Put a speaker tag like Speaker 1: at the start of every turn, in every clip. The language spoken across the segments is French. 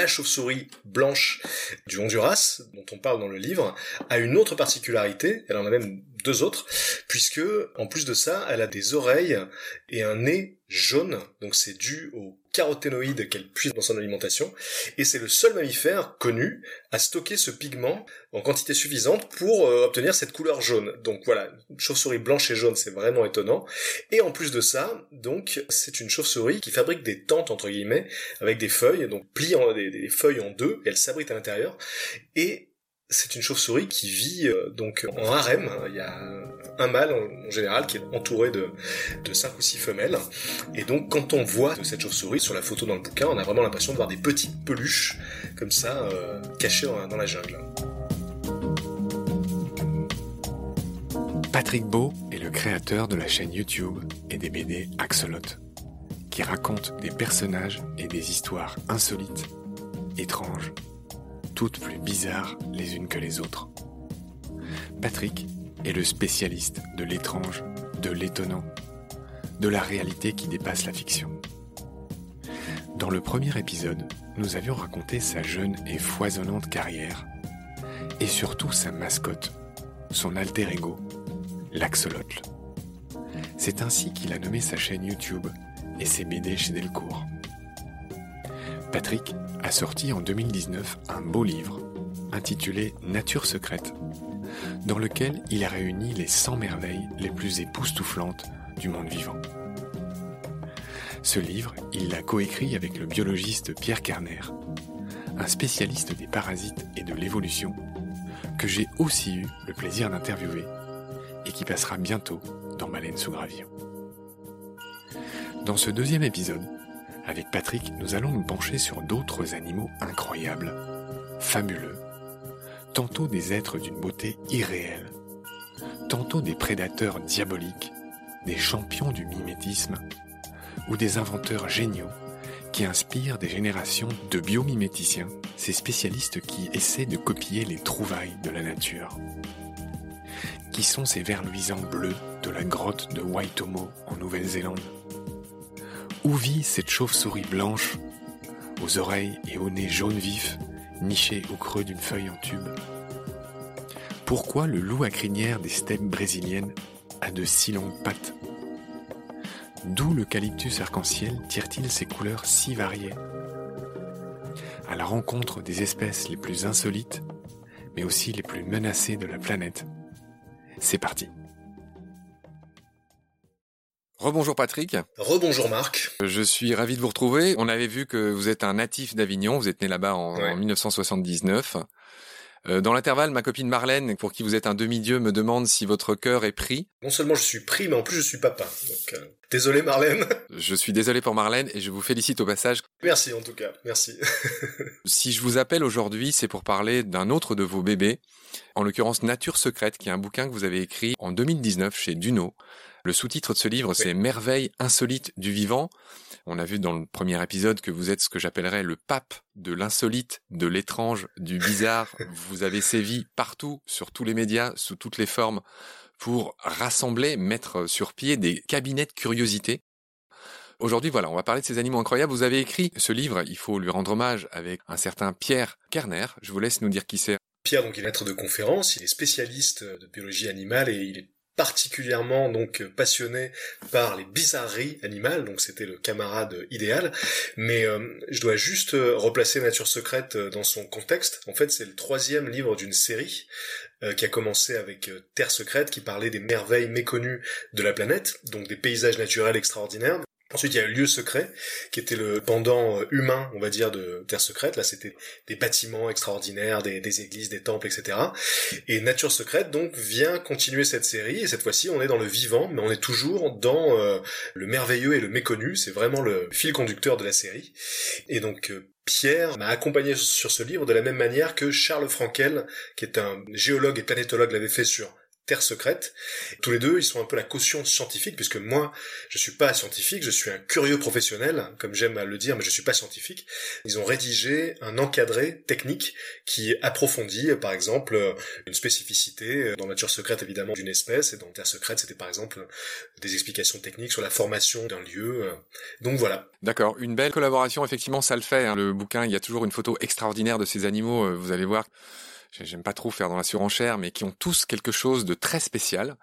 Speaker 1: La chauve-souris blanche du Honduras, dont on parle dans le livre, a une autre particularité, elle en a même deux autres, puisque en plus de ça, elle a des oreilles et un nez jaune, donc c'est dû aux caroténoïdes qu'elle puise dans son alimentation, et c'est le seul mammifère connu à stocker ce pigment en quantité suffisante pour euh, obtenir cette couleur jaune. Donc voilà, une chauve-souris blanche et jaune, c'est vraiment étonnant. Et en plus de ça, donc c'est une chauve-souris qui fabrique des tentes entre guillemets avec des feuilles, donc plie des feuilles en deux, et elle s'abrite à l'intérieur. Et c'est une chauve-souris qui vit euh, donc en harem. Il y a un mâle en, général qui est entouré de, de 5 ou six femelles. Et donc quand on voit cette chauve-souris sur la photo dans le bouquin, on a vraiment l'impression de voir des petites peluches comme ça euh, cachées dans, la jungle.
Speaker 2: Patrick Beau est le créateur de la chaîne YouTube et des BD Axolot, qui raconte des personnages et des histoires insolites, étranges plus bizarres les unes que les autres. Patrick est le spécialiste de l'étrange, de l'étonnant, de la réalité qui dépasse la fiction. Dans le premier épisode, nous avions raconté sa jeune et foisonnante carrière, et surtout sa mascotte, son alter ego, l'axolotl. C'est ainsi qu'il a nommé sa chaîne YouTube et ses BD chez Delcourt. Patrick a sorti en 2019 un beau livre intitulé Nature secrète, dans lequel il a réuni les 100 merveilles les plus époustouflantes du monde vivant. Ce livre, il l'a coécrit avec le biologiste Pierre Carner, un spécialiste des parasites et de l'évolution, que j'ai aussi eu le plaisir d'interviewer et qui passera bientôt dans Baleine sous gravillon. Dans ce deuxième épisode, avec Patrick, nous allons nous pencher sur d'autres animaux incroyables, fabuleux, tantôt des êtres d'une beauté irréelle, tantôt des prédateurs diaboliques, des champions du mimétisme, ou des inventeurs géniaux qui inspirent des générations de biomiméticiens, ces spécialistes qui essaient de copier les trouvailles de la nature. Qui sont ces vers luisants bleus de la grotte de Waitomo en Nouvelle-Zélande? Où vit cette chauve-souris blanche, aux oreilles et au nez jaune vif, nichée au creux d'une feuille en tube Pourquoi le loup à crinière des steppes brésiliennes a de si longues pattes D'où l'eucalyptus arc-en-ciel tire-t-il ses couleurs si variées À la rencontre des espèces les plus insolites, mais aussi les plus menacées de la planète. C'est parti Rebonjour Patrick.
Speaker 1: Rebonjour Marc.
Speaker 2: Je suis ravi de vous retrouver. On avait vu que vous êtes un natif d'Avignon, vous êtes né là-bas en, en 1979. Euh, dans l'intervalle, ma copine Marlène, pour qui vous êtes un demi-dieu, me demande si votre cœur est pris.
Speaker 1: Non seulement je suis pris, mais en plus je suis papa. Donc, euh, désolé Marlène.
Speaker 2: Je suis désolé pour Marlène et je vous félicite au passage.
Speaker 1: Merci en tout cas, merci.
Speaker 2: si je vous appelle aujourd'hui, c'est pour parler d'un autre de vos bébés, en l'occurrence Nature secrète, qui est un bouquin que vous avez écrit en 2019 chez Duno. Le sous-titre de ce livre, c'est Merveilles insolites du vivant. On a vu dans le premier épisode que vous êtes ce que j'appellerais le pape de l'insolite, de l'étrange, du bizarre. vous avez sévi partout, sur tous les médias, sous toutes les formes, pour rassembler, mettre sur pied des cabinets de curiosité. Aujourd'hui, voilà, on va parler de ces animaux incroyables. Vous avez écrit ce livre, il faut lui rendre hommage, avec un certain Pierre Kerner. Je vous laisse nous dire qui c'est.
Speaker 1: Pierre, donc, il est maître de conférence, il est spécialiste de biologie animale et il est particulièrement donc passionné par les bizarreries animales, donc c'était le camarade idéal. Mais euh, je dois juste euh, replacer Nature secrète euh, dans son contexte. En fait, c'est le troisième livre d'une série qui a commencé avec Terre secrète, qui parlait des merveilles méconnues de la planète, donc des paysages naturels extraordinaires. Ensuite, il y a le lieu secret, qui était le pendant euh, humain, on va dire, de Terre secrète. Là, c'était des bâtiments extraordinaires, des, églises, des temples, etc. Et Nature secrète, donc, vient continuer cette série. Et cette fois-ci, on est dans le vivant, mais on est toujours dans euh, le merveilleux et le méconnu. C'est vraiment le fil conducteur de la série. Et donc, euh, Pierre m'a accompagné sur ce livre de la même manière que Charles Frankel, qui est un géologue et planétologue, l'avait fait sur Terre secrète. Tous les deux, ils sont un peu la caution scientifique, puisque moi, je suis pas scientifique, je suis un curieux professionnel, comme j'aime à le dire, mais je suis pas scientifique. Ils ont rédigé un encadré technique qui approfondit, par exemple, une spécificité dans Nature secrète, évidemment, d'une espèce, et dans Terre secrète, c'était par exemple des explications techniques sur la formation d'un lieu. Donc voilà.
Speaker 2: D'accord, une belle collaboration, effectivement, ça le fait. Hein. Le bouquin, il y a toujours une photo extraordinaire de ces animaux, euh, vous allez voir j'aime pas trop faire dans la surenchère, mais qui ont tous quelque chose de très spécial.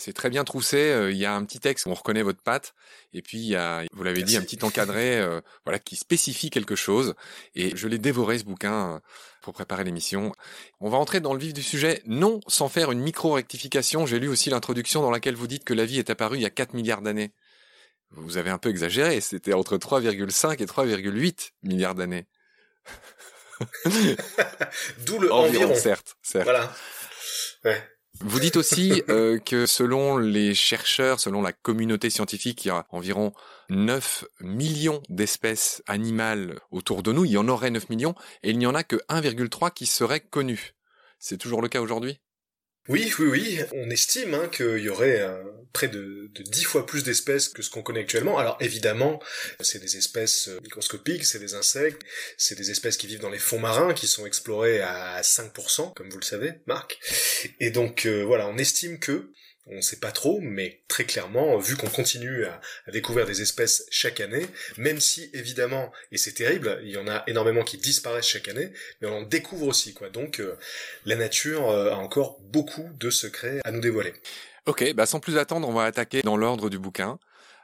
Speaker 2: C'est très bien troussé. Euh, il y a un petit texte où on reconnaît votre patte, et puis il y a, vous l'avez dit, un petit encadré, euh, voilà, qui spécifie quelque chose. Et je l'ai dévoré ce bouquin euh, pour préparer l'émission. On va entrer dans le vif du sujet, non sans faire une micro rectification. J'ai lu aussi l'introduction dans laquelle vous dites que la vie est apparue il y a 4 milliards d'années. Vous avez un peu exagéré. C'était entre 3,5 et 3,8 milliards d'années.
Speaker 1: D'où le environ,
Speaker 2: Certes, certes.
Speaker 1: Voilà. Ouais.
Speaker 2: Vous dites aussi euh, que selon les chercheurs, selon la communauté scientifique, il y a environ 9 millions d'espèces animales autour de nous. Il y en aurait 9 millions et il n'y en a que 1,3 qui seraient connues. C'est toujours le cas aujourd'hui?
Speaker 1: Oui, oui, oui. On estime hein, qu'il y aurait euh, près de, de 10 fois plus d'espèces que ce qu'on connaît actuellement. Alors évidemment, c'est des espèces euh, microscopiques, c'est des insectes, c'est des espèces qui vivent dans les fonds marins, qui sont explorées à 5%, comme vous le savez, Marc. Et donc euh, voilà, on estime que on ne sait pas trop, mais très clairement, vu qu'on continue à, découvrir des espèces chaque année, même si évidemment, et c'est terrible, il y en a énormément qui disparaissent chaque année, mais on en découvre aussi, quoi. Donc, euh, la nature euh, a encore beaucoup de secrets à nous dévoiler.
Speaker 2: Ok, bah sans plus attendre, on va attaquer dans l'ordre du bouquin.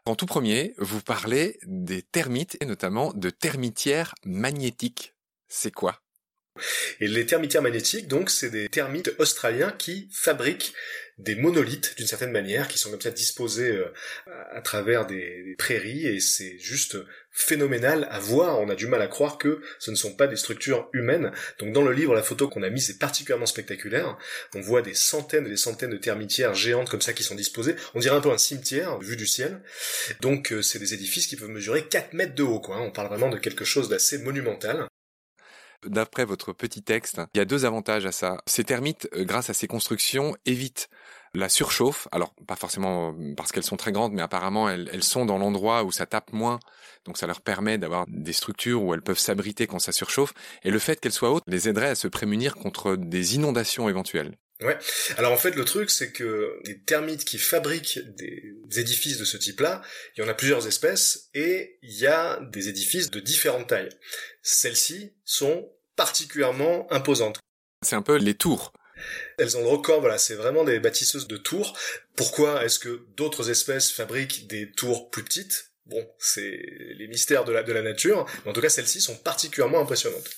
Speaker 2: En tout premier, vous parlez des termites et notamment de termitières magnétiques. C'est quoi?
Speaker 1: Et les termitières magnétiques, donc, c'est des termites australiens qui fabriquent des monolithes d'une certaine manière, qui sont comme ça disposés euh, à travers des, prairies, et c'est juste phénoménal à voir. On a du mal à croire que ce ne sont pas des structures humaines. Donc dans le livre, la photo qu'on a mise est particulièrement spectaculaire. On voit des centaines et des centaines de termitières géantes comme ça qui sont disposées. On dirait un peu un cimetière vu du ciel. Donc euh, c'est des édifices qui peuvent mesurer 4 mètres de haut. Quoi. On parle vraiment de quelque chose d'assez monumental.
Speaker 2: D'après votre petit texte, il y a deux avantages à ça. Ces termites, euh, grâce à ces constructions, évitent la surchauffe. Alors, pas forcément euh, parce qu'elles sont très grandes, mais apparemment, elles, sont dans l'endroit où ça tape moins. Donc, ça leur permet d'avoir des structures où elles peuvent s'abriter quand ça surchauffe. Et le fait qu'elles soient hautes les aiderait à se prémunir contre des inondations éventuelles.
Speaker 1: Ouais. Alors en fait, le truc, c'est que les termites qui fabriquent des édifices de ce type-là, il y en a plusieurs espèces et il y a des édifices de différentes tailles. Celles-ci sont particulièrement imposantes.
Speaker 2: C'est un peu les tours.
Speaker 1: Elles ont le record, voilà, c'est vraiment des bâtisseuses de tours. Pourquoi est-ce que d'autres espèces fabriquent des tours plus petites? Bon, c'est les mystères de la, de la nature, mais en tout cas celles-ci sont particulièrement impressionnantes.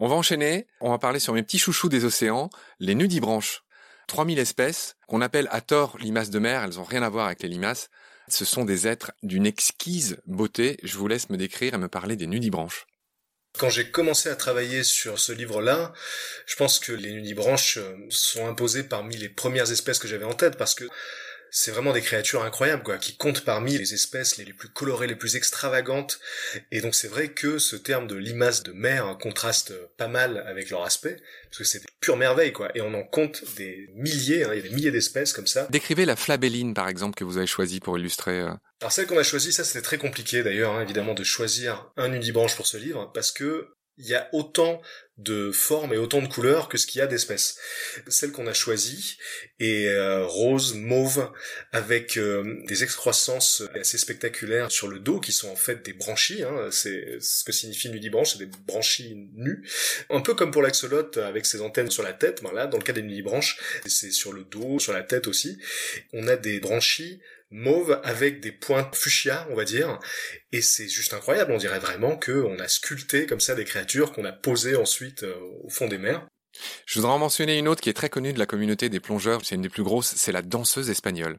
Speaker 2: On va enchaîner, on va parler sur mes petits chouchous des océans, les nudibranches. 3000 espèces, qu'on appelle à tort limaces de mer, elles ont rien à voir avec les limaces. Ce sont des êtres d'une exquise beauté. Je vous laisse me décrire et me parler des nudibranches.
Speaker 1: Quand j'ai commencé à travailler sur ce livre-là, je pense que les nudibranches euh, sont imposées parmi les premières espèces que j'avais en tête parce que c'est vraiment des créatures incroyables, quoi, qui comptent parmi les espèces les, plus colorées, les plus extravagantes. Et donc c'est vrai que ce terme de limace de mer contraste pas mal avec leur aspect, parce que c'est des pures merveilles, quoi. Et on en compte des milliers, hein, il y a des milliers d'espèces comme ça.
Speaker 2: Décrivez la flabelline, par exemple, que vous avez choisie pour illustrer. Euh.
Speaker 1: Alors celle qu'on a choisie, ça c'était très compliqué d'ailleurs, hein, évidemment, de choisir un unibranche pour ce livre, parce que il y a autant de formes et autant de couleurs que ce qu'il y a d'espèces. Celle qu'on a choisie est euh, rose, mauve, avec euh, des excroissances assez spectaculaires sur le dos qui sont en fait des branchies. Hein, c'est ce que signifie nudibranche, c'est des branchies nues. Un peu comme pour l'axolote avec ses antennes sur la tête. Ben là, dans le cas des nudibranches, c'est sur le dos, sur la tête aussi. On a des branchies mauve avec des pointes fuchsia, on va dire. Et c'est juste incroyable. On dirait vraiment qu'on a sculpté comme ça des créatures qu'on a posées ensuite euh, au fond des mers.
Speaker 2: Je voudrais en mentionner une autre qui est très connue de la communauté des plongeurs. C'est une des plus grosses. C'est la danseuse espagnole.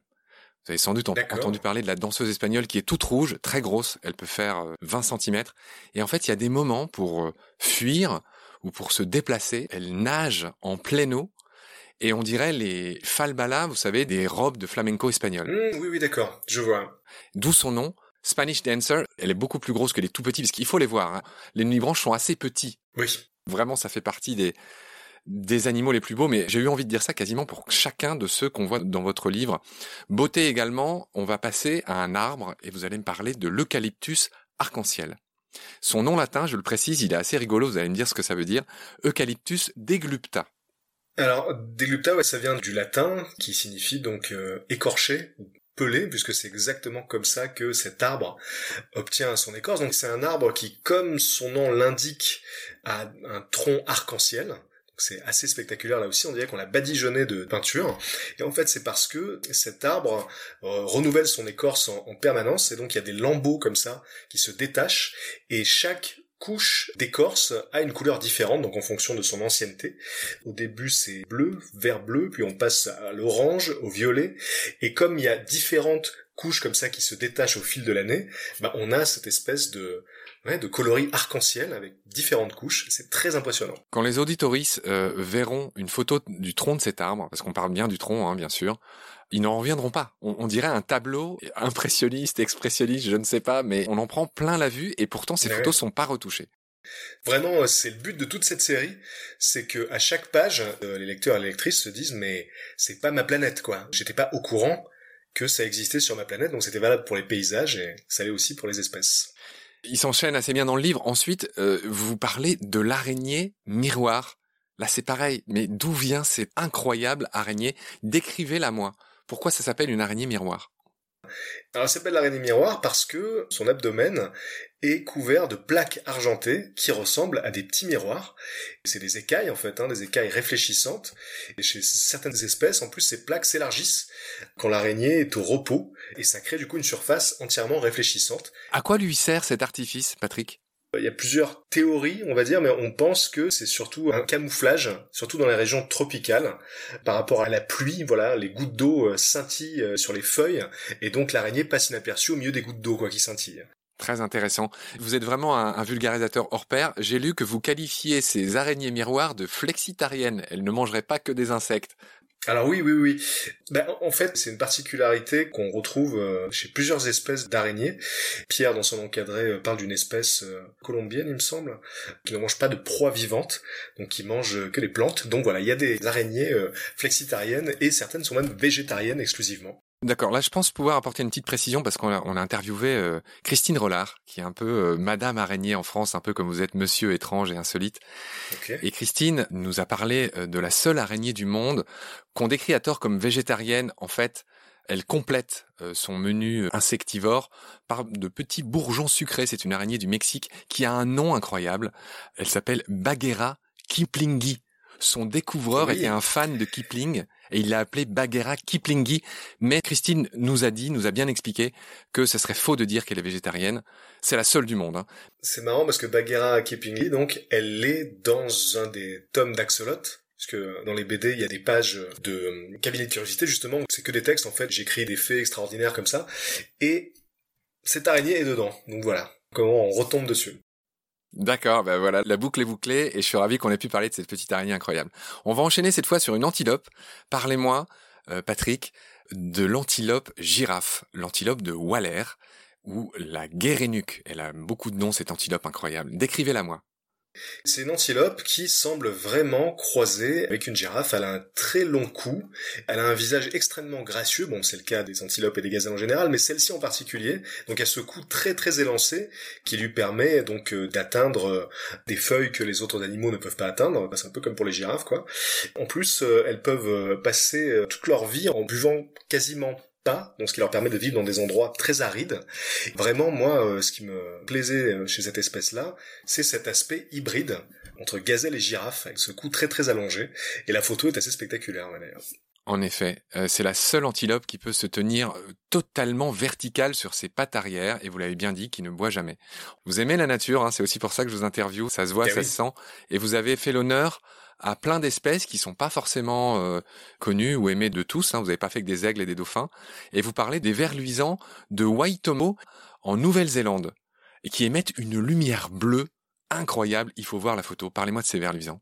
Speaker 2: Vous avez sans doute entendu parler de la danseuse espagnole qui est toute rouge, très grosse. Elle peut faire 20 euh, cm. Et en fait, il y a des moments pour euh, fuir ou pour se déplacer. Elle nage en pleine eau et on dirait les falbalas, vous savez, des robes de flamenco espagnol.
Speaker 1: Mmh, oui, oui, d'accord, je vois.
Speaker 2: D'où son nom. Spanish Dancer, elle est beaucoup plus grosse que les tout petits, parce qu'il faut les voir. Hein. Les nuits branches sont assez petits.
Speaker 1: Oui.
Speaker 2: Vraiment, ça fait partie des, des animaux les plus beaux, mais j'ai eu envie de dire ça quasiment pour chacun de ceux qu'on voit dans votre livre. Beauté également, on va passer à un arbre, et vous allez me parler de l'eucalyptus arc-en-ciel. Son nom latin, je le précise, il est assez rigolo, vous allez me dire ce que ça veut dire. Eucalyptus deglupta.
Speaker 1: Alors, déglupta, ça vient du latin, qui signifie donc euh, ou pelé, puisque c'est exactement comme ça que cet arbre obtient son écorce. Donc c'est un arbre qui, comme son nom l'indique, a un tronc arc-en-ciel. C'est assez spectaculaire là aussi, on dirait qu'on l'a badigeonné de peinture. Et en fait, c'est parce que cet arbre euh, renouvelle son écorce en, en, permanence, et donc il y a des lambeaux comme ça qui se détachent, et chaque couche d'écorce a une couleur différente, donc en fonction de son ancienneté. Au début, c'est bleu, vert bleu, puis on passe à l'orange, au violet, et comme il y a différentes couches comme ça qui se détachent au fil de l'année, bah on a cette espèce de de coloris arc-en-ciel avec différentes couches. C'est très impressionnant.
Speaker 2: Quand les auditoris euh, verront une photo du tronc de cet arbre, parce qu'on parle bien du tronc, hein, bien sûr, ils n'en reviendront pas. On, dirait un tableau impressionniste, expressionniste, je ne sais pas, mais on en prend plein la vue et pourtant ces photos sont pas retouchées.
Speaker 1: Vraiment, euh, c'est le but de toute cette série, c'est que à chaque page, euh, les lecteurs et les lectrices se disent mais c'est pas ma planète quoi. J'étais pas au courant que ça existait sur ma planète, donc c'était valable pour les paysages et ça allait aussi pour les espèces.
Speaker 2: Il s'enchaîne assez bien dans le livre. Ensuite, euh, vous parlez de l'araignée miroir. Là, c'est pareil. Mais d'où vient cette incroyable araignée Décrivez-la moi. Pourquoi ça s'appelle une araignée miroir?
Speaker 1: Alors, elle s'appelle l'araignée miroir parce que son abdomen est couvert de plaques argentées qui ressemblent à des petits miroirs. C'est des écailles en fait, hein, des écailles réfléchissantes. Et chez certaines espèces, en plus, ces plaques s'élargissent quand l'araignée est au repos et ça crée du coup une surface entièrement réfléchissante.
Speaker 2: À quoi lui sert cet artifice, Patrick?
Speaker 1: Il y a plusieurs théories, on va dire, mais on pense que c'est surtout un camouflage, surtout dans les régions tropicales, par rapport à la pluie. Voilà, les gouttes d'eau euh, scintillent euh, sur les feuilles, et donc l'araignée passe inaperçue au milieu des gouttes d'eau, quoi, qui scintillent.
Speaker 2: Très intéressant. Vous êtes vraiment un, vulgarisateur hors pair. J'ai lu que vous qualifiez ces araignées miroirs de flexitariennes. Elles ne mangeraient pas que des insectes.
Speaker 1: Alors oui, oui, oui. Ben, en fait, c'est une particularité qu'on retrouve euh, chez plusieurs espèces d'araignées. Pierre, dans son encadré, euh, parle d'une espèce euh, colombienne, il me semble, qui ne mange pas de proie vivante, donc qui mange que les plantes. Donc voilà, il y a des araignées flexitariennes et certaines sont même végétariennes exclusivement.
Speaker 2: D'accord. Là, je pense pouvoir apporter une petite précision parce qu'on a, on a interviewé euh, Christine Rollard, qui est un peu euh, Madame araignée en France, un peu comme vous êtes Monsieur étrange et insolite. Et Christine nous a parlé euh, de la seule araignée du monde qu'on décrit à tort comme végétarienne. En fait, elle complète son menu insectivore par de petits bourgeons sucrés. C'est une araignée du Mexique qui a un nom incroyable. Elle s'appelle Bagheera kiplingui son découvreur était un fan de Kipling et il l'a appelé Bagheera Kiplingi. Mais Christine nous a dit, nous a bien expliqué que ce serait faux de dire qu'elle est végétarienne. C'est la seule du monde. Hein.
Speaker 1: C'est marrant parce que Bagheera Kiplingi, donc, elle est dans un des tomes d'Axolot. Parce que dans les BD, il y a des pages de cabinet de curiosité, justement. C'est que des textes, en fait. J'écris des faits extraordinaires comme ça. Et cette araignée est dedans. Donc voilà. Comment on retombe dessus.
Speaker 2: D'accord, ben voilà, la boucle est bouclée et je suis ravi qu'on ait pu parler de cette petite araignée incroyable. On va enchaîner cette fois sur une antilope. Parlez-moi, euh, Patrick, de l'antilope girafe, l'antilope de Waller, ou la guérénuque. Elle a beaucoup de noms, cette antilope incroyable. Décrivez-la moi.
Speaker 1: C'est une antilope qui semble vraiment croiser avec une girafe. Elle a un très long cou. Elle a un visage extrêmement gracieux. Bon, c'est le cas des antilopes et des gazelles en général, mais celle-ci en particulier. Donc, a ce cou très très élancé qui lui permet donc euh, d'atteindre euh, des feuilles que les autres animaux ne peuvent pas atteindre. C'est un peu comme pour les girafes, quoi. En plus, euh, elles peuvent passer toute leur vie en buvant quasiment pas, donc ce qui leur permet de vivre dans des endroits très arides. Vraiment, moi, euh, ce qui me plaisait euh, chez cette espèce-là, c'est cet aspect hybride entre gazelle et girafe, avec ce cou très très allongé, et la photo est assez spectaculaire d'ailleurs.
Speaker 2: En effet, euh, c'est la seule antilope qui peut se tenir totalement verticale sur ses pattes arrière, et vous l'avez bien dit, qui ne boit jamais. Vous aimez la nature, hein, c'est aussi pour ça que je vous interviewe, ça se voit, eh ça se sent, et vous avez fait l'honneur à plein d'espèces qui sont pas forcément euh, connues ou aimées de tous. Hein. Vous n'avez pas fait que des aigles et des dauphins. Et vous parlez des vers luisants de Waitomo en Nouvelle-Zélande et qui émettent une lumière bleue incroyable. Il faut voir la photo. Parlez-moi de ces vers luisants.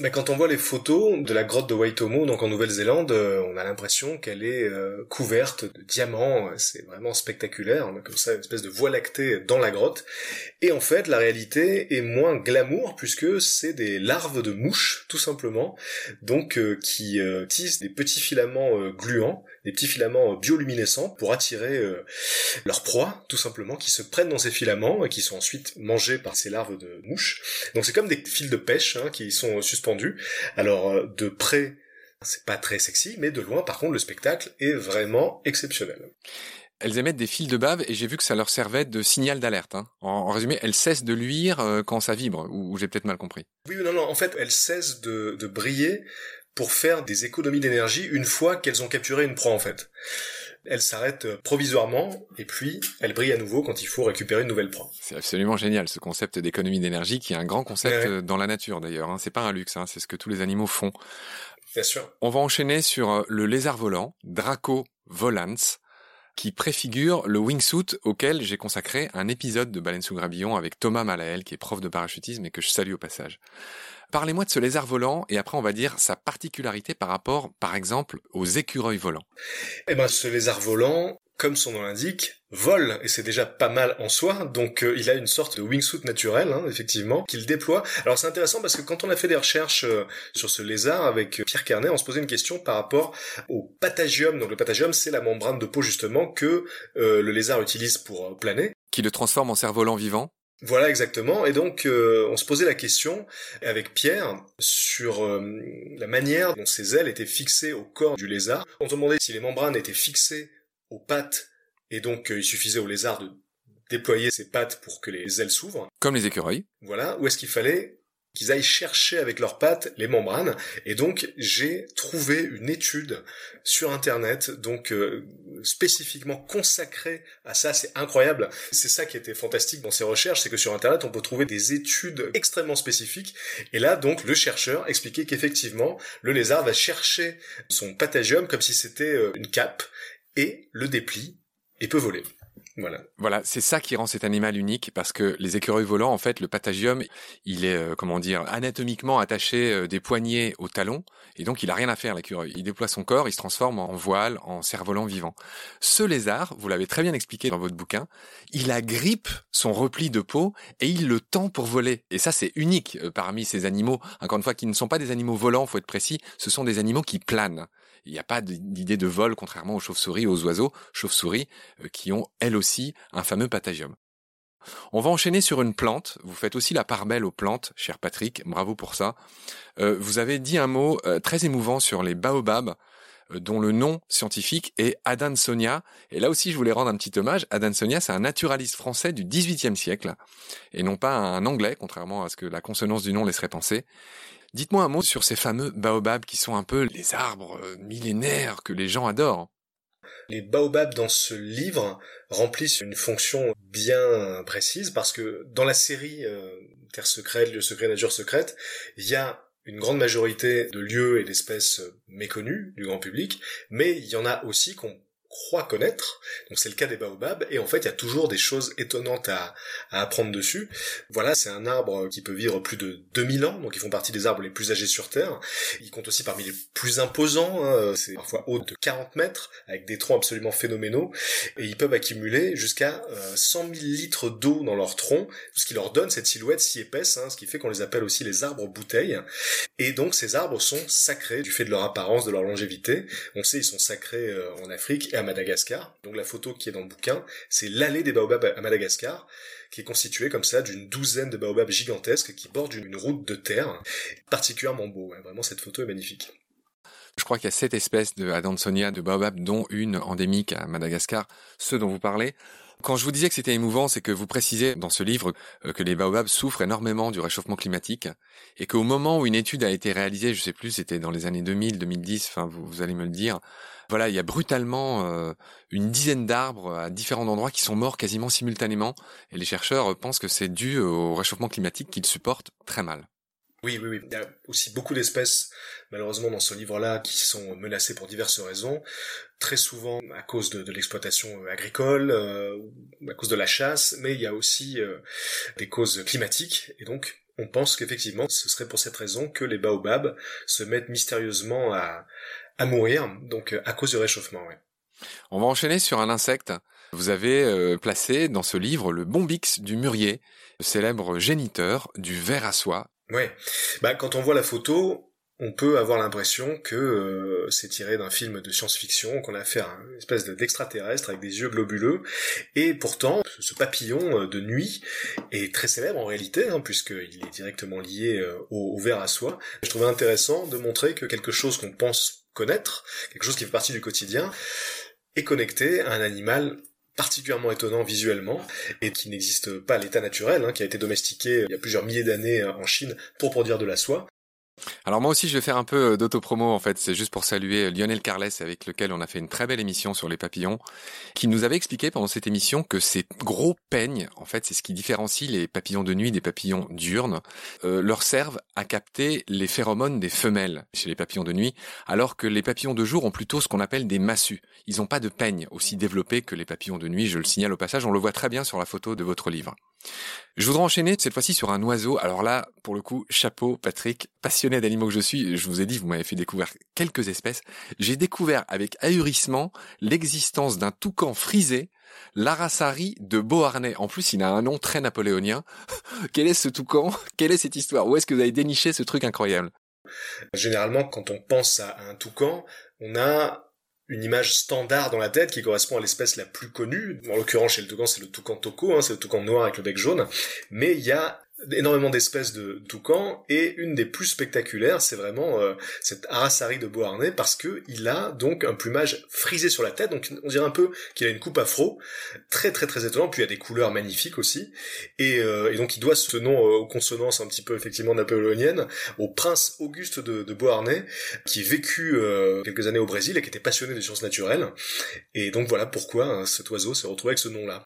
Speaker 1: Mais quand on voit les photos de la grotte de Waitomo, donc en Nouvelle-Zélande, euh, on a l'impression qu'elle est euh, couverte de diamants. C'est vraiment spectaculaire. On a comme ça une espèce de voie lactée dans la grotte. Et en fait, la réalité est moins glamour puisque c'est des larves de mouches, tout simplement, donc euh, qui tissent des petits filaments gluants des petits filaments bioluminescents pour attirer euh, leur proie, tout simplement, qui se prennent dans ces filaments et qui sont ensuite mangés par ces larves de mouches. Donc c'est comme des fils de pêche hein, qui sont suspendus. Alors euh, de près, c'est pas très sexy, mais de loin, par contre, le spectacle est vraiment exceptionnel
Speaker 2: elles émettent des fils de bave et j'ai vu que ça leur servait de signal d'alerte. Hein. En, résumé, elles cessent de luire euh, quand ça vibre, ou, j'ai peut-être mal compris.
Speaker 1: Oui, non, non, en fait, elles cessent de, de briller pour faire des économies d'énergie une fois qu'elles ont capturé une proie en fait. Elles s'arrêtent provisoirement et puis elles brillent à nouveau quand il faut récupérer une nouvelle proie.
Speaker 2: C'est absolument génial ce concept d'économie d'énergie qui est un grand concept dans la nature d'ailleurs. Hein. C'est pas un luxe, hein. c'est ce que tous les animaux font.
Speaker 1: Bien sûr.
Speaker 2: On va enchaîner sur euh, le lézard volant, Draco volans, qui préfigure le wingsuit auquel j'ai consacré un épisode de Baleine sous Gravillon avec Thomas Malael, qui est prof de parachutisme et que je salue au passage. Parlez-moi de ce lézard volant et après on va dire sa particularité par rapport, par exemple, aux écureuils volants.
Speaker 1: Eh ben, ce lézard volant, comme son nom l'indique, vole, et c'est déjà pas mal en soi, donc euh, il a une sorte de wingsuit naturel, hein, effectivement, qu'il déploie. Alors c'est intéressant parce que quand on a fait des recherches euh, sur ce lézard avec euh, Pierre Carnet, on se posait une question par rapport au patagium. Donc le patagium, c'est la membrane de peau justement que le lézard utilise pour planer.
Speaker 2: Qui le transforme en cerf-volant vivant
Speaker 1: voilà exactement. Et donc euh, on se posait la question avec Pierre sur euh, la manière dont ses ailes étaient fixées au corps du lézard. On se demandait si les membranes étaient fixées aux pattes et donc euh, il suffisait au lézard de déployer ses pattes pour que les ailes s'ouvrent.
Speaker 2: Comme les écureuils.
Speaker 1: Voilà. Ou est-ce qu'il fallait qu'ils aillent chercher avec leurs pattes les membranes? Et donc j'ai trouvé une étude sur internet, donc euh, spécifiquement consacrée à ça. C'est incroyable. C'est ça qui était fantastique dans ces recherches, c'est que sur internet on peut trouver des études extrêmement spécifiques. Et là donc le chercheur expliquait qu'effectivement le lézard va chercher son patagium comme si c'était euh, une cape et le déplie et peut voler. Voilà.
Speaker 2: Voilà, c'est ça qui rend cet animal unique parce que les écureuils volants, en fait, le patagium, il est, euh, comment dire, anatomiquement attaché euh, des poignets au talon et donc il a rien à faire l'écureuil. Il déploie son corps, il se transforme en voile, en cerf-volant vivant. Ce lézard, vous l'avez très bien expliqué dans votre bouquin, il agrippe son repli de peau et il le tend pour voler. Et ça, c'est unique euh, parmi ces animaux. Encore une fois, qui ne sont pas des animaux volants, faut être précis. Ce sont des animaux qui planent. Il n'y a pas d'idée de vol, contrairement aux chauves-souris, aux oiseaux, chauves-souris, euh, qui ont elles aussi un fameux patagium. On va enchaîner sur une plante. Vous faites aussi la part belle aux plantes, cher Patrick. Bravo pour ça. Euh, vous avez dit un mot euh, très émouvant sur les baobabs, dont le nom scientifique est Adansonia. Et là aussi, je voulais rendre un petit hommage. Adansonia, c'est un naturaliste français du XVIIIe siècle, et non pas un anglais, contrairement à ce que la consonance du nom laisserait penser. Dites-moi un mot sur ces fameux baobabs qui sont un peu les arbres euh, millénaires que les gens adorent.
Speaker 1: Les baobabs dans ce livre remplissent une fonction bien précise parce que dans la série euh, Terre secrète, lieu secret, nature secrète, il y a une grande majorité de lieux et d'espèces méconnus du grand public, mais il y en a aussi qu'on croit connaître. Donc c'est le cas des baobabs et en fait il y a toujours des choses étonnantes à, à apprendre dessus. Voilà, c'est un arbre qui peut vivre plus de 2000 ans, donc ils font partie des arbres les plus âgés sur Terre. Il compte aussi parmi les plus imposants, hein. c'est parfois haut de 40 mètres avec des troncs absolument phénoménaux et ils peuvent accumuler jusqu'à 100 000 litres d'eau dans leur tronc, ce qui leur donne cette silhouette si épaisse, hein, ce qui fait qu'on les appelle aussi les arbres bouteilles. Et donc ces arbres sont sacrés du fait de leur apparence, de leur longévité. On sait ils sont sacrés euh, en Afrique Madagascar. Donc la photo qui est dans le bouquin, c'est l'allée des baobabs à Madagascar, qui est constituée comme ça d'une douzaine de baobabs gigantesques qui bordent une route de terre, particulièrement beau. Vraiment, cette photo est magnifique.
Speaker 2: Je crois qu'il y a sept espèces de Adansonia de baobab, dont une endémique à Madagascar, ceux dont vous parlez. Quand je vous disais que c'était émouvant, c'est que vous précisez dans ce livre euh, que les baobabs souffrent énormément du réchauffement climatique et qu'au moment où une étude a été réalisée, je sais plus, c'était dans les années 2000, 2010, enfin vous allez me le dire, voilà, il y a brutalement euh, une dizaine d'arbres à différents endroits qui sont morts quasiment simultanément et les chercheurs pensent que c'est dû au réchauffement climatique qu'ils supportent très mal.
Speaker 1: Oui, oui, oui. Il y a aussi beaucoup d'espèces, malheureusement, dans ce livre-là, qui sont menacées pour diverses raisons. Très souvent à cause de, l'exploitation euh, agricole, euh, à cause de la chasse, mais il y a aussi euh, des causes climatiques. Et donc, on pense qu'effectivement, ce serait pour cette raison que les baobabs se mettent mystérieusement à, à mourir, donc à cause du réchauffement. Ouais.
Speaker 2: On va enchaîner sur un insecte. Vous avez placé dans ce livre le bombix du mûrier, le célèbre géniteur du ver à soie
Speaker 1: Ouais. Bah quand on voit la photo, on peut avoir l'impression que euh, c'est tiré d'un film de science-fiction, qu'on a fait une espèce d'extraterrestre avec des yeux globuleux, et pourtant ce papillon euh, de nuit est très célèbre en réalité, hein, puisqu'il est directement lié euh, au, au ver à soie. Je trouvais intéressant de montrer que quelque chose qu'on pense connaître, quelque chose qui fait partie du quotidien, est connecté à un animal particulièrement étonnant visuellement et qui n'existe pas à l'état naturel, hein, qui a été domestiqué il y a plusieurs milliers d'années euh, en Chine pour produire de la soie.
Speaker 2: Alors moi aussi je vais faire un peu euh, d'autopromo en fait, c'est juste pour saluer euh, Lionel Carles avec lequel on a fait une très belle émission sur les papillons, qui nous avait expliqué pendant cette émission que ces gros peignes, en fait c'est ce qui différencie les papillons de nuit des papillons diurnes, euh, leur servent à capter les phéromones des femelles chez les papillons de nuit, alors que les papillons de jour ont plutôt ce qu'on appelle des massues. Ils n'ont pas de peignes aussi développés que les papillons de nuit, je le signale au passage, on le voit très bien sur la photo de votre livre. Je voudrais enchaîner cette fois-ci sur un oiseau. Alors là, pour le coup, chapeau, Patrick, passionné d'animaux que je suis, je vous ai dit, vous m'avez fait découvrir quelques espèces. J'ai découvert avec ahurissement l'existence d'un toucan frisé, l'Arasari de Beauharnais. En plus, il a un nom très napoléonien. Quel est ce toucan? Quelle est cette histoire? Où est-ce que vous avez déniché ce truc incroyable?
Speaker 1: Généralement, quand on pense à un toucan, on a une image standard dans la tête qui correspond à l'espèce la plus connue. En l'occurrence, chez le toucan, c'est le toucan toko, hein, c'est le toucan noir avec le bec jaune. Mais il y a énormément d'espèces de toucans et une des plus spectaculaires c'est vraiment euh, cette Arasari de Beauharnais parce que il a donc un plumage frisé sur la tête donc on dirait un peu qu'il a une coupe afro. Très très très étonnant puis il a des couleurs magnifiques aussi. Et, euh, donc il doit ce nom euh, aux consonances un petit peu effectivement napoléoniennes au prince Auguste de, de Beauharnais qui vécut quelques années au Brésil et qui était passionné des sciences naturelles. Et donc voilà pourquoi hein, cet oiseau s'est retrouvé avec ce nom là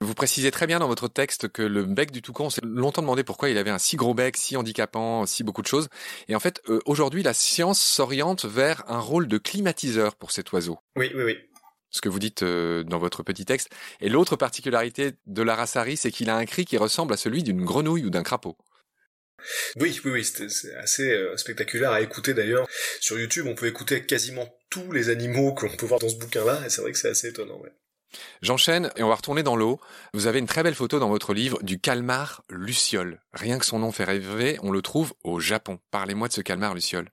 Speaker 2: vous précisez très bien dans votre texte que le bec du toucan, on s'est longtemps demandé pourquoi il avait un si gros bec, si handicapant, si beaucoup de choses. Et en fait, euh, aujourd'hui, la science s'oriente vers un rôle de climatiseur pour cet oiseau.
Speaker 1: Oui, oui, oui.
Speaker 2: Ce que vous dites euh, dans votre petit texte. Et l'autre particularité de l'Arasari, c'est qu'il a un cri qui ressemble à celui d'une grenouille ou d'un crapaud.
Speaker 1: Oui, oui, oui, c'est assez euh, spectaculaire à écouter d'ailleurs. Sur YouTube, on peut écouter quasiment tous les animaux que l'on peut voir dans ce bouquin-là, et c'est vrai que c'est assez étonnant. Ouais.
Speaker 2: J'enchaîne et on va retourner dans l'eau. Vous avez une très belle photo dans votre livre du calmar luciole. Rien que son nom fait rêver, on le trouve au Japon. Parlez-moi de ce calmar luciole.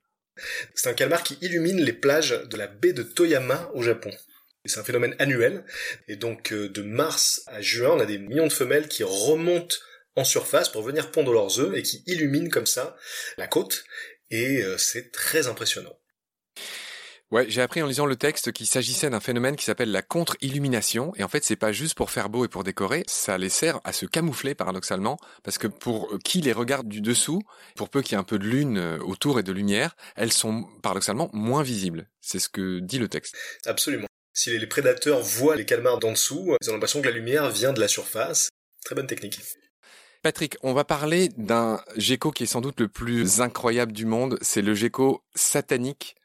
Speaker 1: C'est un calmar qui illumine les plages de la baie de Toyama au Japon. C'est un phénomène annuel. Et donc euh, de mars à juin, on a des millions de femelles qui remontent en surface pour venir pondre leurs œufs et qui illuminent comme ça la côte. Et euh, c'est très impressionnant.
Speaker 2: Ouais, j'ai appris en lisant le texte qu'il s'agissait d'un phénomène qui s'appelle la contre-illumination. Et en fait, c'est pas juste pour faire beau et pour décorer, ça les sert à se camoufler paradoxalement, parce que pour qui les regarde du dessous, pour peu qu'il y ait un peu de lune euh, autour et de lumière, elles sont paradoxalement moins visibles. C'est ce que dit le texte.
Speaker 1: Absolument. Si les prédateurs voient les calmars d'en dessous, ils ont l'impression que la lumière vient de la surface. Très bonne technique.
Speaker 2: Patrick, on va parler d'un gecko qui est sans doute le plus incroyable du monde. C'est le gecko satanique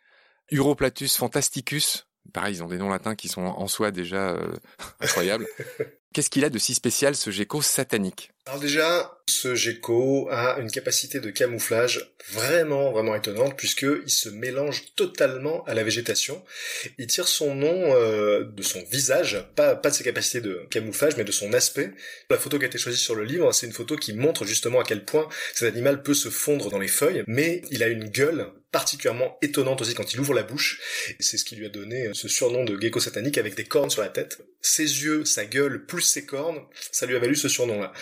Speaker 2: Uroplatus fantasticus. Pareil, ils ont des noms latins qui sont en soi déjà euh, incroyables. Qu'est-ce qu'il a de si spécial ce gecko satanique?
Speaker 1: Alors déjà, ce gecko a une capacité de camouflage vraiment vraiment étonnante puisque il se mélange totalement à la végétation. Il tire son nom euh, de son visage, pas pas de ses capacités de camouflage, mais de son aspect. La photo qui a été choisie sur le livre, c'est une photo qui montre justement à quel point cet animal peut se fondre dans les feuilles, mais il a une gueule particulièrement étonnante aussi quand il ouvre la bouche. C'est ce qui lui a donné ce surnom de gecko satanique avec des cornes sur la tête. Ses yeux, sa gueule, plus ses cornes, ça lui a valu ce surnom-là.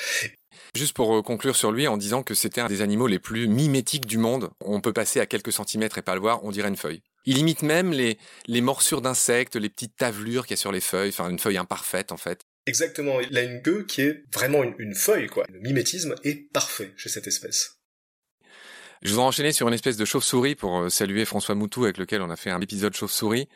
Speaker 2: Juste pour euh, conclure sur lui en disant que c'était un des animaux les plus mimétiques du monde. On peut passer à quelques centimètres et pas le voir, on dirait une feuille. Il imite même les, les morsures d'insectes, les petites tavelures qu'il y a sur les feuilles, enfin une feuille imparfaite en fait.
Speaker 1: Exactement, il a une queue qui est vraiment une, une feuille, quoi. Le mimétisme est parfait chez cette espèce.
Speaker 2: Je vous enchaîner sur une espèce de chauve-souris pour euh, saluer François Moutou avec lequel on a fait un épisode chauve-souris.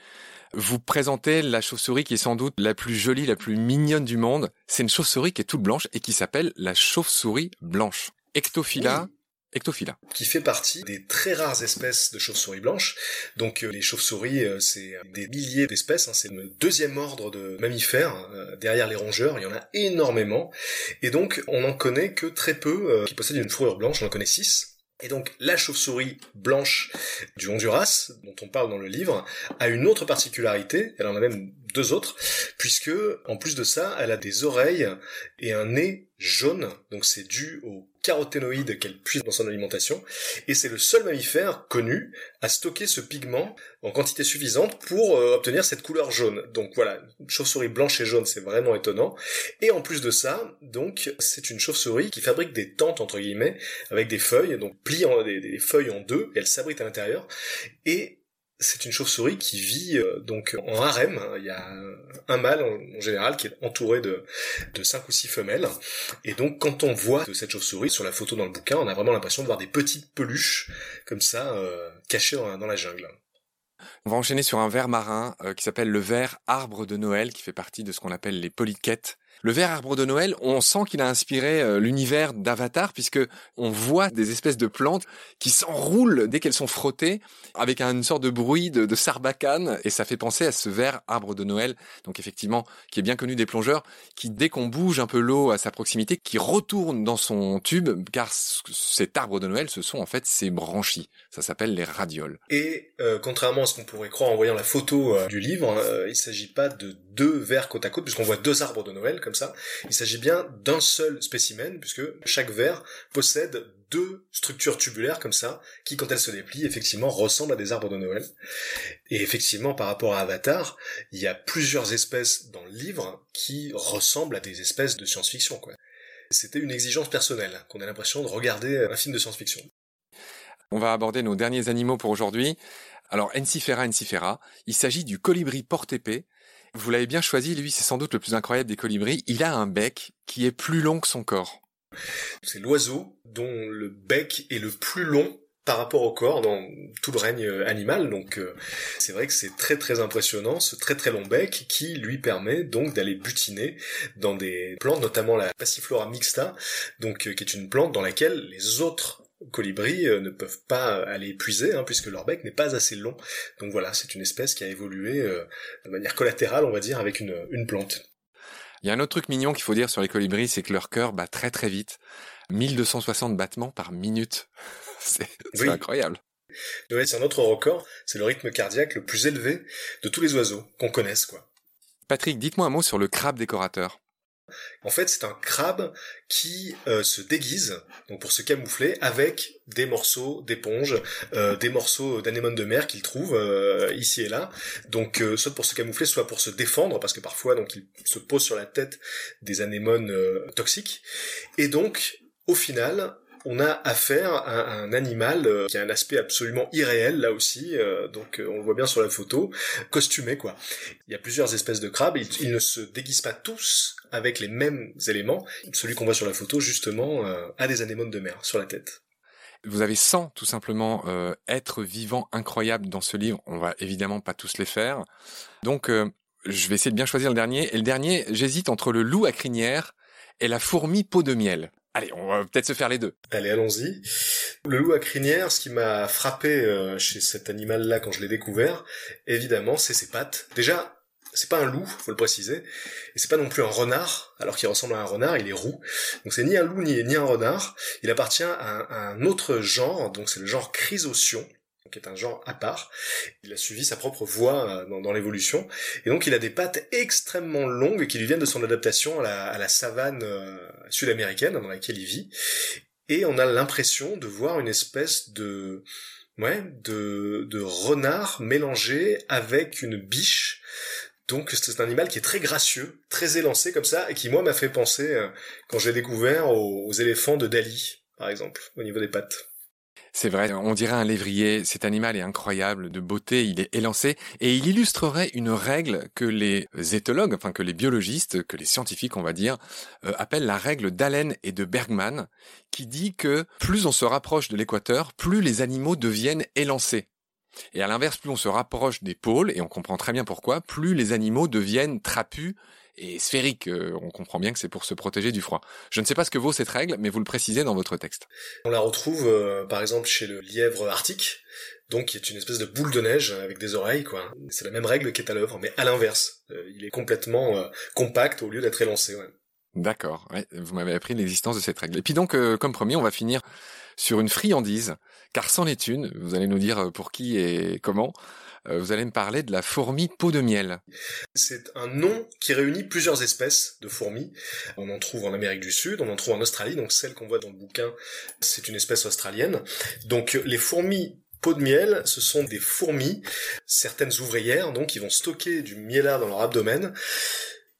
Speaker 2: Vous présentez la chauve-souris qui est sans doute la plus jolie, la plus mignonne du monde. C'est une chauve-souris qui est toute blanche et qui s'appelle la chauve-souris blanche. Ectophila. Ectophila.
Speaker 1: Qui fait partie des très rares espèces de chauves-souris blanches. Donc euh, les chauves-souris, euh, c'est des milliers d'espèces. Hein. c'est le deuxième ordre de mammifères derrière les rongeurs. Il y en a énormément. Et donc on n'en connaît que très peu qui possèdent une fourrure blanche. On en connaît six. Et donc la chauve-souris blanche du Honduras, dont on parle dans le livre, a une autre particularité, elle en a même deux autres, puisque en plus de ça, elle a des oreilles et un nez jaune, donc c'est dû aux caroténoïdes qu'elle puise dans son alimentation, et c'est le seul mammifère connu à stocker ce pigment en quantité suffisante pour euh, obtenir cette couleur jaune. Donc voilà, une chauve-souris blanche et jaune, c'est vraiment étonnant. Et en plus de ça, donc c'est une chauve-souris qui fabrique des tentes entre guillemets avec des feuilles, donc plie des feuilles en deux, et elle s'abrite à l'intérieur. Et c'est une chauve-souris qui vit euh, donc en harem. Il y a un mâle en, général qui est entouré de, de cinq ou six femelles. Et donc quand on voit cette chauve-souris sur la photo dans le bouquin, on a vraiment l'impression de voir des petites peluches comme ça euh, cachées dans, la jungle.
Speaker 2: On va enchaîner sur un ver marin euh, qui s'appelle le ver arbre de Noël, qui fait partie de ce qu'on appelle les polyquettes le vert arbre de Noël, on sent qu'il a inspiré euh, l'univers d'Avatar puisque on voit des espèces de plantes qui s'enroulent dès qu'elles sont frottées avec une sorte de bruit de, sarbacane et ça fait penser à ce vert arbre de Noël, donc effectivement qui est bien connu des plongeurs, qui dès qu'on bouge un peu l'eau à sa proximité, qui retourne dans son tube car cet arbre de Noël, ce sont en fait ses branchies. Ça s'appelle les radioles.
Speaker 1: Et euh, contrairement à ce qu'on pourrait croire en voyant la photo euh, du livre, il il s'agit pas de deux vers côte à côte puisqu'on voit deux arbres de Noël ça. Il s'agit bien d'un seul spécimen, puisque chaque verre possède deux structures tubulaires comme ça, qui quand elles se déplient, effectivement, ressemblent à des arbres de Noël. Et effectivement, par rapport à Avatar, il y a plusieurs espèces dans le livre qui ressemblent à des espèces de science-fiction. C'était une exigence personnelle, qu'on a l'impression de regarder un film de science-fiction.
Speaker 2: On va aborder nos derniers animaux pour aujourd'hui. Alors, Encifera encifera, il s'agit du colibri porte-épée, vous l'avez bien choisi, lui, c'est sans doute le plus incroyable des colibris. Il a un bec qui est plus long que son corps.
Speaker 1: C'est l'oiseau dont le bec est le plus long par rapport au corps dans tout le règne animal. Donc euh, c'est vrai que c'est très très impressionnant ce très très long bec qui lui permet donc d'aller butiner dans des plantes, notamment la Passiflora mixta, donc euh, qui est une plante dans laquelle les autres colibris euh, ne peuvent pas aller épuiser hein, puisque leur bec n'est pas assez long. Donc voilà, c'est une espèce qui a évolué euh, de manière collatérale, on va dire, avec une, une plante.
Speaker 2: Il y a un autre truc mignon qu'il faut dire sur les colibris, c'est que leur cœur bat très très vite. 1260 battements par minute. c'est incroyable.
Speaker 1: C'est un autre record, c'est le rythme cardiaque le plus élevé de tous les oiseaux qu'on connaisse, quoi.
Speaker 2: Patrick, dites-moi un mot sur le crabe décorateur.
Speaker 1: En fait, c'est un crabe qui euh, se déguise donc pour se camoufler avec des morceaux d'éponge, euh, des morceaux d'anémone de mer qu'il trouve euh, ici et là. Donc soit pour se camoufler, soit pour se défendre parce que parfois donc il se pose sur la tête des anémones toxiques. Et donc au final, on a affaire à un animal euh, qui a un aspect absolument irréel là aussi, euh, donc euh, on le voit bien sur la photo, costumé quoi. Il y a plusieurs espèces de crabes, ils, ils ne se déguisent pas tous avec les mêmes éléments. Celui qu'on voit sur la photo justement a des anémones de mer sur la tête.
Speaker 2: Vous avez 100 tout simplement êtres vivants incroyables dans ce livre. On va évidemment pas tous les faire. Donc je vais essayer de bien choisir le dernier. Et le dernier, j'hésite entre le loup à crinière et la fourmi peau de miel. Allez, on va peut-être se faire les deux.
Speaker 1: Allez, allons-y. Le loup à crinière, ce qui m'a frappé euh, chez cet animal-là quand je l'ai découvert, évidemment, c'est ses pattes. Déjà, c'est pas un loup, faut le préciser, et c'est pas non plus un renard, alors qu'il ressemble à un renard, il est roux. Donc c'est ni un loup ni, un renard. Il appartient à un, autre genre, donc c'est le genre Chrysotion qui est un genre à part. Il a suivi sa propre voie euh, dans, l'évolution. Et donc il a des pattes extrêmement longues qui lui viennent de son adaptation à la, savane euh, sud-américaine dans laquelle il vit. Et on a l'impression de voir une espèce de... Ouais, de, renard mélangé avec une biche. Donc c'est un animal qui est très gracieux, très élancé comme ça, et qui moi m'a fait penser, euh, quand j'ai découvert, aux éléphants de Dali, par exemple, au niveau des pattes.
Speaker 2: C'est vrai, on dirait un lévrier. Cet animal est incroyable de beauté, il est élancé et il illustrerait une règle que les éthologues, enfin que les biologistes, que les scientifiques, on va dire, euh, appellent la règle d'Allen et de Bergman, qui dit que plus on se rapproche de l'équateur, plus les animaux deviennent élancés. Et à l'inverse, plus on se rapproche des pôles, et on comprend très bien pourquoi, plus les animaux deviennent trapus et sphérique. Euh, on comprend bien que c'est pour se protéger du froid. Je ne sais pas ce que vaut cette règle, mais vous le précisez dans votre texte.
Speaker 1: On la retrouve euh, par exemple chez le lièvre arctique, donc qui est une espèce de boule de neige avec des oreilles, quoi. C'est la même règle qui est à l'œuvre, mais à l'inverse. Euh, il est complètement compact au lieu d'être élancé. Ouais.
Speaker 2: D'accord, vous m'avez appris l'existence de cette règle. Et puis donc, comme promis, on va finir sur une friandise, car c'en est une, vous allez nous dire pour qui et comment. Euh, vous allez me parler de la fourmi peau de miel.
Speaker 1: C'est un nom qui réunit plusieurs espèces de fourmis. On en trouve en Amérique du Sud, on en trouve en Australie, donc celle qu'on voit dans le bouquin, c'est une espèce australienne. Donc les fourmis peau de miel, ce sont des fourmis, certaines ouvrières, donc qui vont stocker du miel dans leur abdomen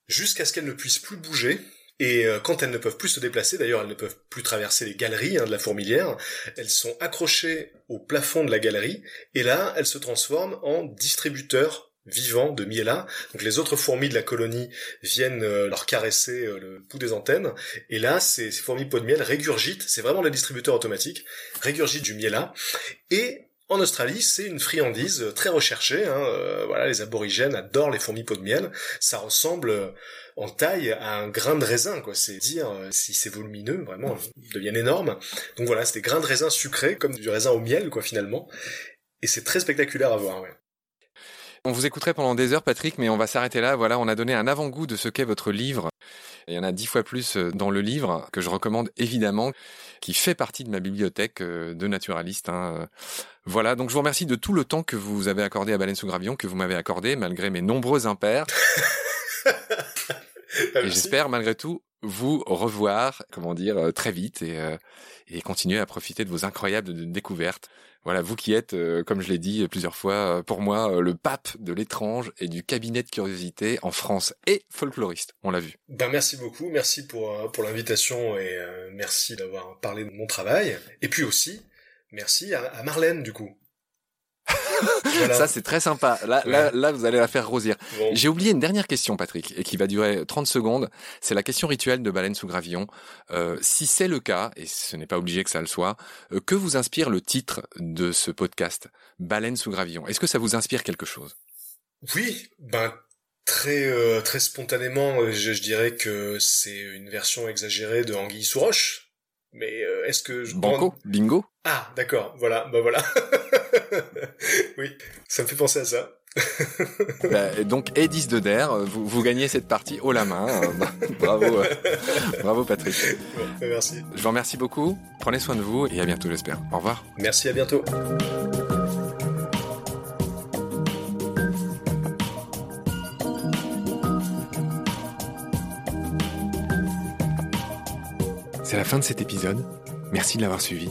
Speaker 1: jusqu'à ce qu'elles ne puissent plus bouger et euh, quand elles ne peuvent plus se déplacer, d'ailleurs elles ne peuvent plus traverser les galeries hein, de la fourmilière, elles sont accrochées au plafond de la galerie, et là elles se transforment en distributeurs vivants de miela. Donc les autres fourmis de la colonie viennent euh, leur caresser euh, le bout des antennes. Et là, ces, fourmis pot de miel régurgitent, c'est vraiment les distributeurs automatiques, régurgitent du miela. Et en Australie, c'est une friandise très recherchée. Hein. voilà, les aborigènes adorent les fourmis pot de miel. Ça ressemble en taille à un grain de raisin, quoi. C'est dire euh, si c'est volumineux, vraiment, ils deviennent énormes. Donc voilà, c'est des grains de raisin sucrés, comme du raisin au miel, quoi, finalement. Et c'est très spectaculaire à voir.
Speaker 2: On vous écouterait pendant des heures, Patrick, mais on va s'arrêter là. Voilà, on a donné un avant-goût de ce qu'est votre livre. Il y en a dix fois plus euh, dans le livre que je recommande évidemment, qui fait partie de ma bibliothèque euh, de naturaliste. Hein. Voilà, donc je vous remercie de tout le temps que vous avez accordé à Baleine sous Gravion, que vous m'avez accordé malgré mes nombreux impairs. et j'espère malgré tout vous revoir, comment dire, euh, très vite et, euh, et continuer à profiter de vos incroyables découvertes. Voilà, vous qui êtes, euh, comme je l'ai dit plusieurs fois, pour moi, le pape de l'étrange et du cabinet de curiosité en France et folkloriste. On l'a vu.
Speaker 1: Ben merci beaucoup, merci pour pour l'invitation et merci d'avoir parlé de mon travail. Et puis aussi, merci à Marlène du coup.
Speaker 2: Ça, c'est très sympa. Là, là, là, vous allez la faire rosir. J'ai oublié une dernière question, Patrick, et qui va durer 30 secondes. C'est la question rituelle de Baleine sous gravillon. Euh, si c'est le cas, et ce n'est pas obligé que ça le soit, euh, que vous inspire le titre de ce podcast, Baleine sous gravillon? Est-ce que ça vous inspire quelque chose?
Speaker 1: Oui, ben très euh, très spontanément, je, je, dirais que c'est une version exagérée de Anguille sous roche. Mais euh, est-ce que je
Speaker 2: Banco, bingo.
Speaker 1: Ah, d'accord, voilà, bah voilà. oui, ça me fait penser à ça.
Speaker 2: bah, donc Edis de Der, vous, vous, gagnez cette partie haut la main. bravo, euh, bravo Patrick.
Speaker 1: merci.
Speaker 2: Je vous remercie beaucoup. Prenez soin de vous et à bientôt, j'espère. Au revoir.
Speaker 1: Merci, à bientôt.
Speaker 2: C'est la fin de cet épisode. Merci de l'avoir suivi.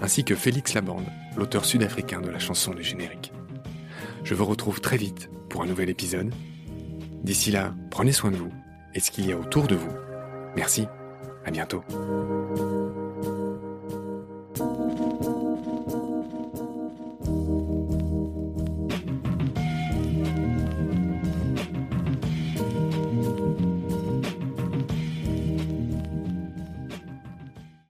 Speaker 2: ainsi que Félix Labande, l'auteur sud-africain de la chanson du générique. Je vous retrouve très vite pour un nouvel épisode. D'ici là, prenez soin de vous et ce qu'il y a autour de vous. Merci, à bientôt.